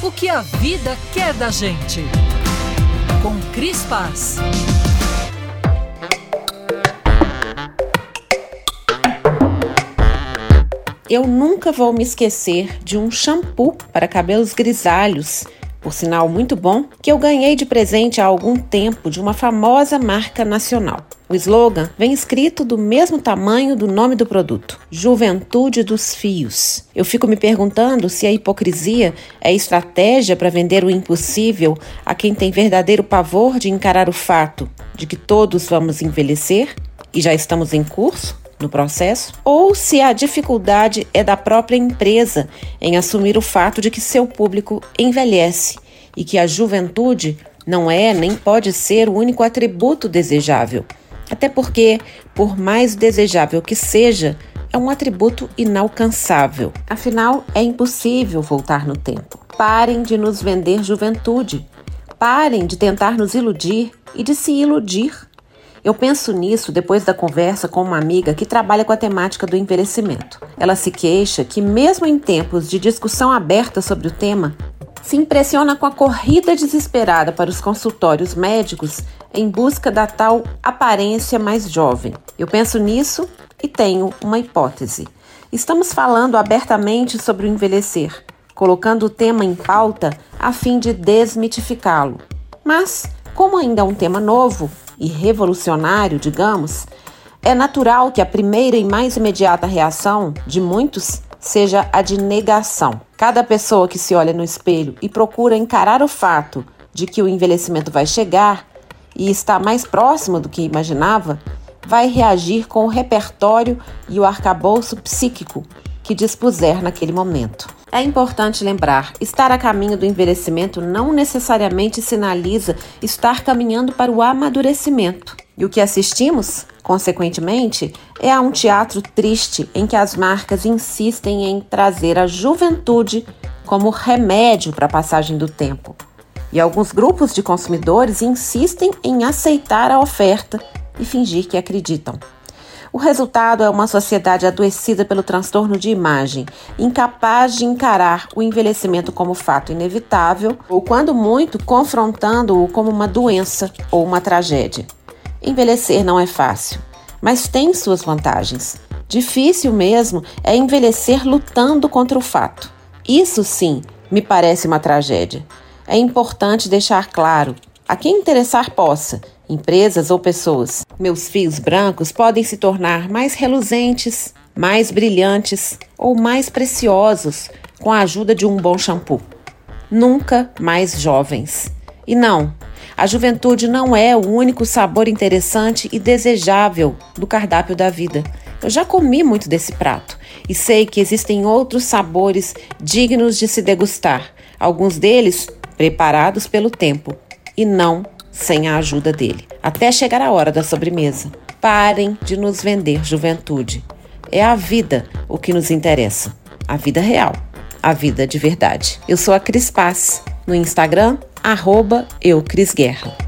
O que a vida quer da gente. Com Cris Paz. Eu nunca vou me esquecer de um shampoo para cabelos grisalhos por sinal muito bom, que eu ganhei de presente há algum tempo de uma famosa marca nacional. O slogan vem escrito do mesmo tamanho do nome do produto: Juventude dos Fios. Eu fico me perguntando se a hipocrisia é estratégia para vender o impossível a quem tem verdadeiro pavor de encarar o fato de que todos vamos envelhecer e já estamos em curso no processo, ou se a dificuldade é da própria empresa em assumir o fato de que seu público envelhece e que a juventude não é nem pode ser o único atributo desejável. Até porque, por mais desejável que seja, é um atributo inalcançável. Afinal, é impossível voltar no tempo. Parem de nos vender juventude. Parem de tentar nos iludir e de se iludir. Eu penso nisso depois da conversa com uma amiga que trabalha com a temática do envelhecimento. Ela se queixa que, mesmo em tempos de discussão aberta sobre o tema, se impressiona com a corrida desesperada para os consultórios médicos em busca da tal aparência mais jovem. Eu penso nisso e tenho uma hipótese. Estamos falando abertamente sobre o envelhecer, colocando o tema em pauta a fim de desmitificá-lo. Mas, como ainda é um tema novo, e revolucionário, digamos, é natural que a primeira e mais imediata reação de muitos seja a de negação. Cada pessoa que se olha no espelho e procura encarar o fato de que o envelhecimento vai chegar e está mais próximo do que imaginava, vai reagir com o repertório e o arcabouço psíquico que dispuser naquele momento. É importante lembrar: estar a caminho do envelhecimento não necessariamente sinaliza estar caminhando para o amadurecimento. E o que assistimos, consequentemente, é a um teatro triste em que as marcas insistem em trazer a juventude como remédio para a passagem do tempo. E alguns grupos de consumidores insistem em aceitar a oferta e fingir que acreditam. O resultado é uma sociedade adoecida pelo transtorno de imagem, incapaz de encarar o envelhecimento como fato inevitável ou, quando muito, confrontando-o como uma doença ou uma tragédia. Envelhecer não é fácil, mas tem suas vantagens. Difícil mesmo é envelhecer lutando contra o fato. Isso sim me parece uma tragédia. É importante deixar claro, a quem interessar possa, empresas ou pessoas. Meus fios brancos podem se tornar mais reluzentes, mais brilhantes ou mais preciosos com a ajuda de um bom shampoo. Nunca mais jovens. E não, a juventude não é o único sabor interessante e desejável do cardápio da vida. Eu já comi muito desse prato e sei que existem outros sabores dignos de se degustar, alguns deles preparados pelo tempo e não sem a ajuda dele, até chegar a hora da sobremesa. Parem de nos vender juventude. É a vida o que nos interessa, a vida real, a vida de verdade. Eu sou a Cris Paz, no Instagram, arroba Guerra.